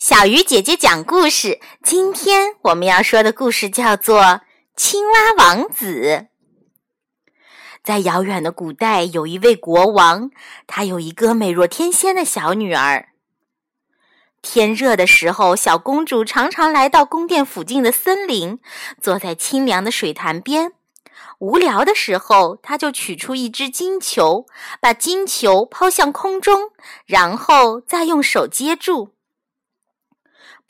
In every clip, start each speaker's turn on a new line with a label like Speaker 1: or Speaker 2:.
Speaker 1: 小鱼姐姐讲故事。今天我们要说的故事叫做《青蛙王子》。在遥远的古代，有一位国王，他有一个美若天仙的小女儿。天热的时候，小公主常常来到宫殿附近的森林，坐在清凉的水潭边。无聊的时候，她就取出一只金球，把金球抛向空中，然后再用手接住。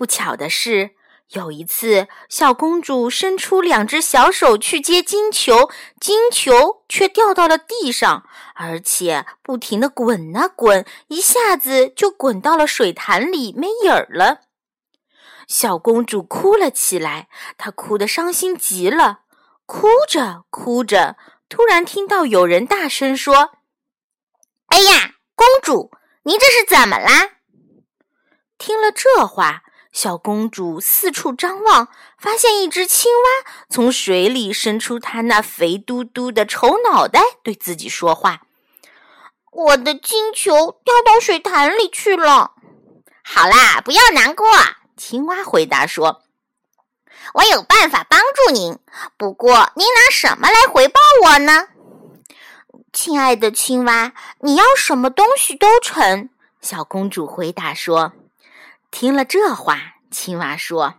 Speaker 1: 不巧的是，有一次，小公主伸出两只小手去接金球，金球却掉到了地上，而且不停地滚啊滚，一下子就滚到了水潭里，没影儿了。小公主哭了起来，她哭得伤心极了。哭着哭着，突然听到有人大声说：“
Speaker 2: 哎呀，公主，您这是怎么啦？”
Speaker 1: 听了这话。小公主四处张望，发现一只青蛙从水里伸出它那肥嘟嘟的丑脑袋，对自己说话：“
Speaker 2: 我的金球掉到水潭里去了。”“好啦，不要难过。”青蛙回答说：“我有办法帮助您，不过您拿什么来回报我呢？”“
Speaker 1: 亲爱的青蛙，你要什么东西都成。”小公主回答说。听了这话，青蛙说：“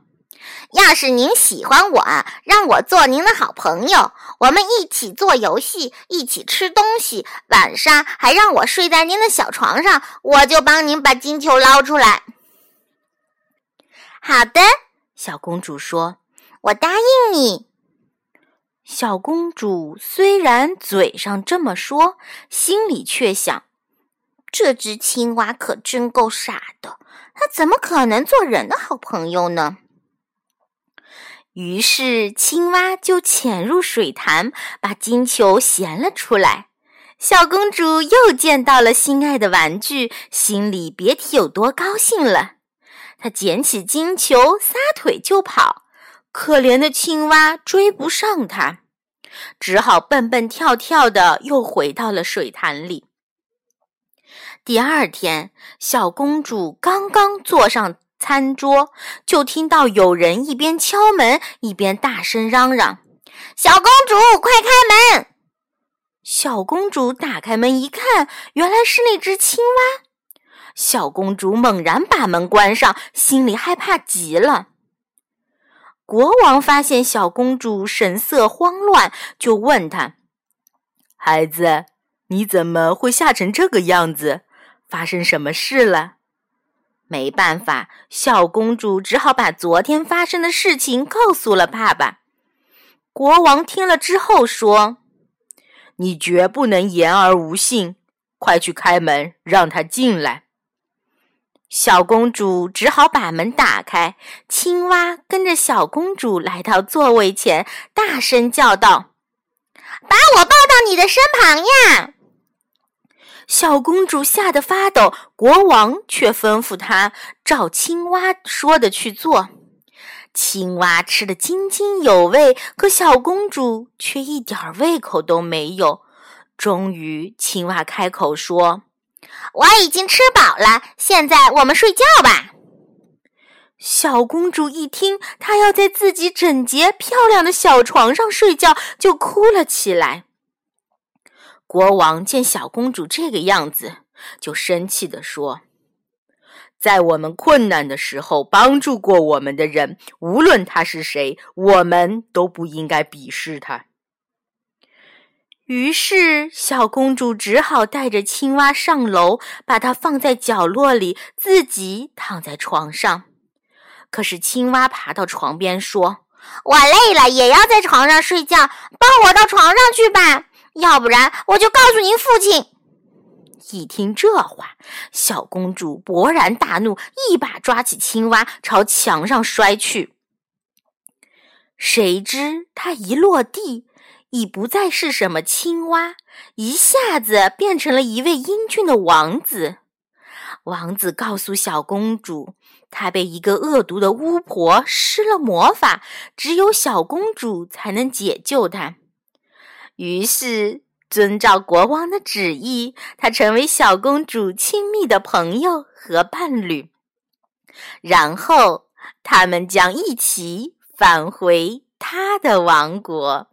Speaker 2: 要是您喜欢我，让我做您的好朋友，我们一起做游戏，一起吃东西，晚上还让我睡在您的小床上，我就帮您把金球捞出来。”
Speaker 1: 好的，小公主说：“
Speaker 2: 我答应你。”
Speaker 1: 小公主虽然嘴上这么说，心里却想。这只青蛙可真够傻的，它怎么可能做人的好朋友呢？于是，青蛙就潜入水潭，把金球衔了出来。小公主又见到了心爱的玩具，心里别提有多高兴了。她捡起金球，撒腿就跑。可怜的青蛙追不上它，只好蹦蹦跳跳的又回到了水潭里。第二天，小公主刚刚坐上餐桌，就听到有人一边敲门一边大声嚷嚷：“
Speaker 2: 小公主，快开门！”
Speaker 1: 小公主打开门一看，原来是那只青蛙。小公主猛然把门关上，心里害怕极了。国王发现小公主神色慌乱，就问她：“孩子，你怎么会吓成这个样子？”发生什么事了？没办法，小公主只好把昨天发生的事情告诉了爸爸。国王听了之后说：“你绝不能言而无信，快去开门，让他进来。”小公主只好把门打开。青蛙跟着小公主来到座位前，大声叫道：“
Speaker 2: 把我抱到你的身旁呀！”
Speaker 1: 小公主吓得发抖，国王却吩咐她照青蛙说的去做。青蛙吃得津津有味，可小公主却一点胃口都没有。终于，青蛙开口说：“
Speaker 2: 我已经吃饱了，现在我们睡觉吧。”
Speaker 1: 小公主一听，她要在自己整洁漂亮的小床上睡觉，就哭了起来。国王见小公主这个样子，就生气地说：“在我们困难的时候帮助过我们的人，无论他是谁，我们都不应该鄙视他。”于是，小公主只好带着青蛙上楼，把它放在角落里，自己躺在床上。可是，青蛙爬到床边说：“
Speaker 2: 我累了，也要在床上睡觉，抱我到床上去吧。”要不然，我就告诉您父亲。
Speaker 1: 一听这话，小公主勃然大怒，一把抓起青蛙朝墙上摔去。谁知她一落地，已不再是什么青蛙，一下子变成了一位英俊的王子。王子告诉小公主，他被一个恶毒的巫婆施了魔法，只有小公主才能解救他。于是，遵照国王的旨意，他成为小公主亲密的朋友和伴侣。然后他们将一起返回他的王国。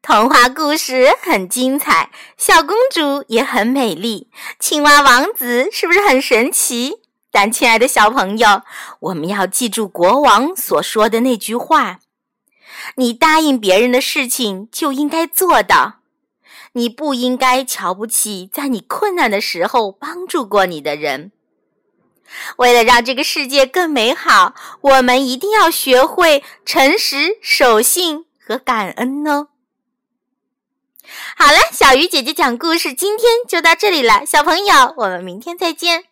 Speaker 1: 童话故事很精彩，小公主也很美丽，青蛙王子是不是很神奇？但亲爱的小朋友，我们要记住国王所说的那句话：你答应别人的事情就应该做到，你不应该瞧不起在你困难的时候帮助过你的人。为了让这个世界更美好，我们一定要学会诚实、守信和感恩哦。好了，小鱼姐姐讲故事，今天就到这里了。小朋友，我们明天再见。